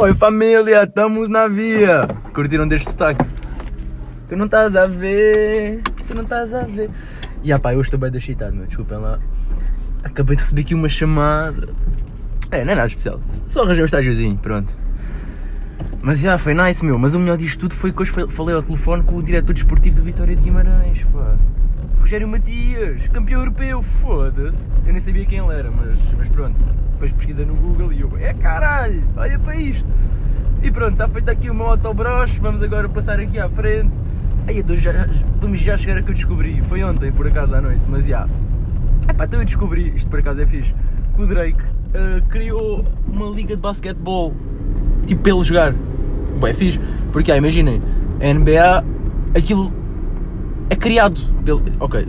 Oi família, estamos na via. Curtiram deste sotaque? Tu não estás a ver, tu não estás a ver. E ah pá, eu estou bem excitado, meu, desculpem lá. Acabei de receber aqui uma chamada. É, não é nada especial. Só arranjei um estágiozinho, pronto. Mas já, foi nice, meu. Mas o melhor disto tudo foi que hoje falei ao telefone com o diretor desportivo do Vitória de Guimarães, pá. Rogério Matias, campeão europeu, foda-se. Eu nem sabia quem ele era, mas, mas pronto. Depois pesquisei no Google e eu, é caralho, olha para isto. E pronto, está feito aqui o meu autobroche, vamos agora passar aqui à frente. Aí, já, vamos já chegar a que eu descobri, foi ontem por acaso à noite, mas já. Epá, então eu descobri, isto por acaso é fixe, que o Drake uh, criou uma liga de basquetebol, tipo ele jogar. Bem, é fixe, porque ah, imaginem, a NBA, aquilo é criado pelo. Ok,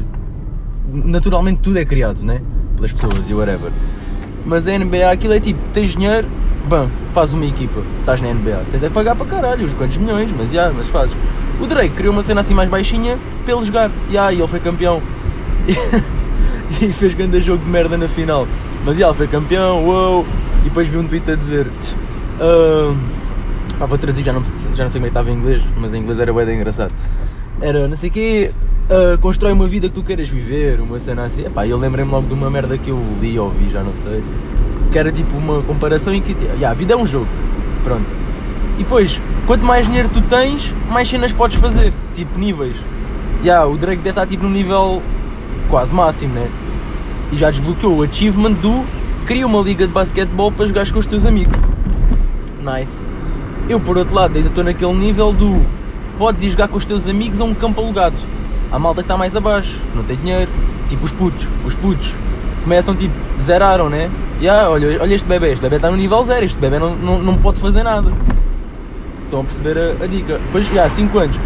naturalmente tudo é criado, né? Pelas pessoas e whatever. Mas a NBA aquilo é tipo, tens dinheiro, bom, faz uma equipa, estás na NBA. Tens é pagar para caralho, os quantos milhões, mas já, yeah, mas fazes. O Drake criou uma cena assim mais baixinha ele jogar. Yeah, e ele foi campeão. e fez grande jogo de merda na final. Mas yeah, ele foi campeão, uou! E depois vi um tweet a dizer. Ah, vou traduzir, já não, já não sei como é que estava em inglês, mas em inglês era bem engraçado. Era não sei o quê, uh, constrói uma vida que tu queiras viver, uma cena assim. Epá, eu lembrei-me logo de uma merda que eu li ou vi, já não sei. Que era tipo uma comparação em que yeah, a vida é um jogo. Pronto. E depois, quanto mais dinheiro tu tens, mais cenas podes fazer. Tipo níveis. Yeah, o Drake deve estar tipo no nível quase máximo, né? E já desbloqueou o achievement do cria uma liga de basquetebol para jogar com os teus amigos. Nice. Eu por outro lado ainda estou naquele nível do podes ir jogar com os teus amigos a um campo alugado. A malta que está mais abaixo, não tem dinheiro. Tipo os putos, os putos começam tipo, zeraram, né? Yeah, olha, olha este bebê, este bebê está no nível zero, este bebê não, não, não pode fazer nada. Estão a perceber a, a dica. Depois, já, yeah, 5 anos.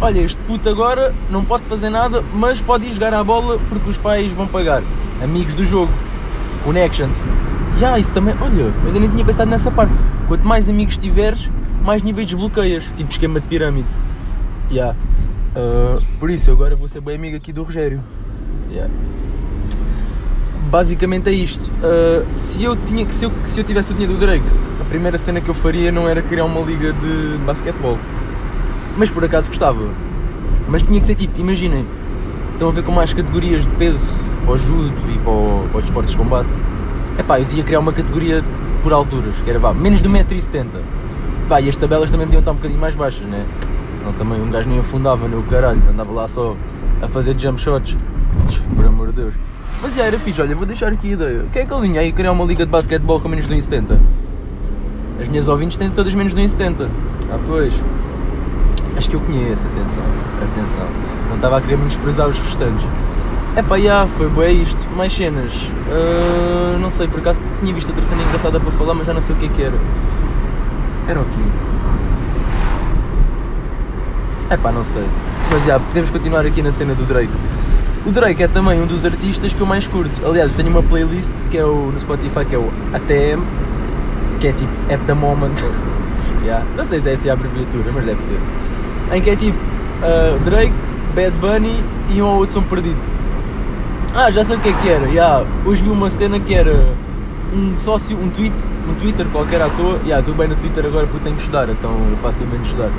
Olha, este puto agora não pode fazer nada, mas pode ir jogar à bola porque os pais vão pagar. Amigos do jogo. Connections. Já, isso também. Olha, eu ainda nem tinha pensado nessa parte. Quanto mais amigos tiveres, mais níveis desbloqueias. Tipo esquema de pirâmide. Yeah. Uh, por isso, agora vou ser bem amigo aqui do Rogério. Yeah. Basicamente é isto. Uh, se, eu tinha, se, eu, se eu tivesse o dinheiro do Drake, a primeira cena que eu faria não era criar uma liga de basquetebol. Mas por acaso gostava. Mas tinha que ser tipo, imaginem, estão a ver com mais categorias de peso para o judo e para, o, para os esportes de combate. É pá, eu tinha criar uma categoria por alturas, que era vá, menos de 1,70m. Pá, e as tabelas também podiam estar um bocadinho mais baixas, né? Senão também um gajo nem afundava no caralho, andava lá só a fazer jump shots. Por amor de Deus. Mas já era fixe, olha, vou deixar aqui a ideia. Quem é que alinha aí criar uma liga de basquetebol com menos de 1,70? As minhas ouvintes têm todas menos de 1,70. Ah, pois. Acho que eu conheço, atenção, atenção. Não estava a querer menosprezar os restantes. É pá, já, foi bem isto. Mais cenas. Uh, não sei, por acaso tinha visto outra cena engraçada para falar, mas já não sei o que é que era. Era o quê? É pá, não sei. Mas já, podemos continuar aqui na cena do Drake. O Drake é também um dos artistas que eu mais curto. Aliás, eu tenho uma playlist que é o, no Spotify que é o ATM, que é tipo At the Moment. yeah. Não sei se é essa a abreviatura, mas deve ser. Em que é tipo uh, Drake, Bad Bunny e um ou outro som perdido. Ah, já sei o que é que era. Yeah. Hoje vi uma cena que era um sócio, um tweet, um Twitter qualquer à toa. Yeah, estou bem no Twitter agora porque tenho que estudar, então eu faço também de estudar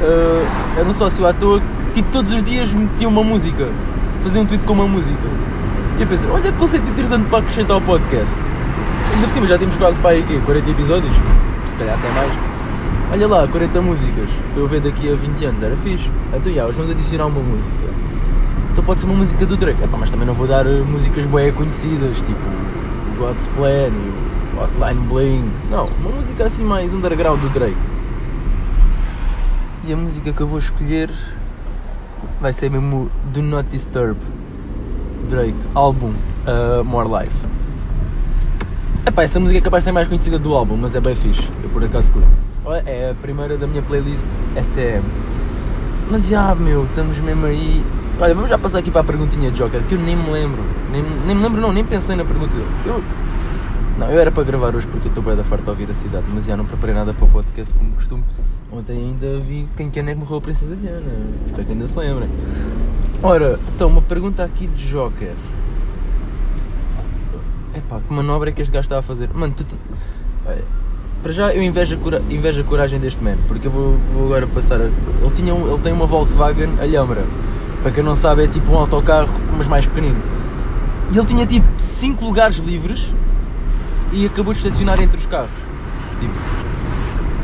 uh, era um sócio à toa que tipo, todos os dias metia uma música, fazia um tweet com uma música. E eu pensei, olha que conceito interessante para acrescentar ao podcast. Ainda por cima já temos quase para aí quê? 40 episódios? Se calhar até mais. Olha lá, 40 músicas. Eu ver daqui a 20 anos, era fixe. Então já, hoje vamos adicionar uma música. Então pode ser uma música do Drake. Epá, mas também não vou dar eh, músicas bem conhecidas, tipo God's Plan e Hotline Bling. Não, uma música assim mais underground do Drake. E a música que eu vou escolher vai ser mesmo Do Not Disturb Drake, álbum uh, More Life. Epá, essa música é capaz de ser mais conhecida do álbum, mas é bem fixe, eu por acaso curto. É a primeira da minha playlist até. Mas já, meu, estamos mesmo aí. Olha, vamos já passar aqui para a perguntinha de Joker, que eu nem me lembro. Nem, nem me lembro, não, nem pensei na pergunta. Eu, não, eu era para gravar hoje porque estou bem da farta a ouvir a cidade, mas já não preparei nada para o podcast como costume. Ontem ainda vi quem quem é que morreu a Princesa Diana. Espero que ainda se lembrem. Ora, então, uma pergunta aqui de Joker. Epá, que manobra é que este gajo está a fazer? Mano, tu. tu... para já eu invejo a, cora invejo a coragem deste man, porque eu vou, vou agora passar. A, ele, tinha um, ele tem uma Volkswagen Alhambra. Para quem não sabe, é tipo um autocarro, mas mais pequenino. E ele tinha tipo 5 lugares livres e acabou de estacionar entre os carros. Tipo,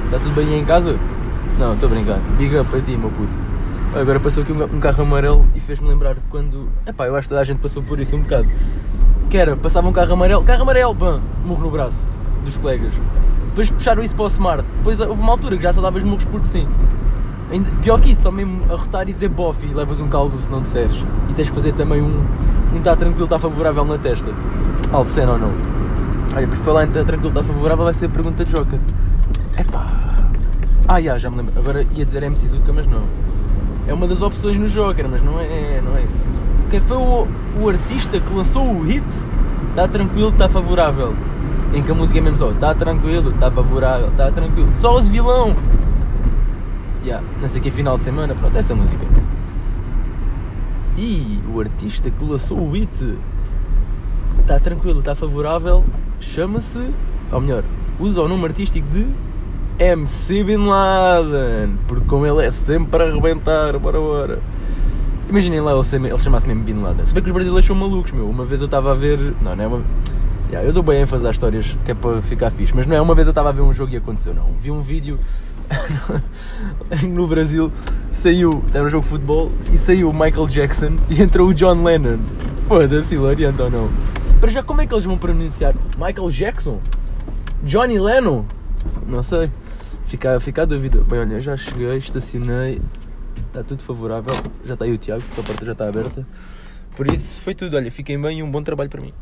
está tudo bem aí em casa? Não, estou a brincar. Big up para ti, meu puto. Agora passou aqui um, carro amarelo e fez-me lembrar quando. Epá, eu acho que toda a gente passou por isso um bocado. Que era, passava um carro amarelo, carro amarelo, pã, morro no braço dos colegas. Depois puxaram isso para o Smart. Depois houve uma altura que já só davas morros porque sim. Pior que isso, também a rotar e dizer bof e levas um caldo se não disseres. E tens de fazer também um. Um está tranquilo, está favorável na testa. Alto cena ou não? Olha, por falar em tranquilo, está favorável, vai ser a pergunta de Joca. Epá. Ah, já, já me lembro. Agora ia dizer MC Zuka, mas não. É uma das opções no Joker, mas não é, não é isso. Quem foi o, o artista que lançou o hit? Está tranquilo, está favorável. Em que a música é mesmo só, está tranquilo, está favorável, está tranquilo. Só os vilão! Yeah, não sei que é final de semana, pronto, essa música. E o artista que lançou o hit está tranquilo, está favorável, chama-se, ou melhor, usa o nome artístico de MC Bin Laden, porque com ele é sempre a arrebentar, bora bora. Imaginem lá ele chamasse mesmo Bin Laden. Se bem que os brasileiros são malucos, meu. Uma vez eu estava a ver. Não, não é uma. Yeah, eu dou bem ênfase às histórias que é para ficar fixe, mas não é uma vez eu estava a ver um jogo e aconteceu, não. Vi um vídeo no Brasil, saiu, era um jogo de futebol e saiu o Michael Jackson e entrou o John Lennon. Foda-se, hilariante ou não? Para já, como é que eles vão pronunciar? Michael Jackson? Johnny Lennon? Não sei. Fica, fica a dúvida. Bem, olha, já cheguei, estacionei, está tudo favorável. Já está aí o Tiago, a porta já está aberta. Por isso foi tudo. Olha, fiquem bem e um bom trabalho para mim.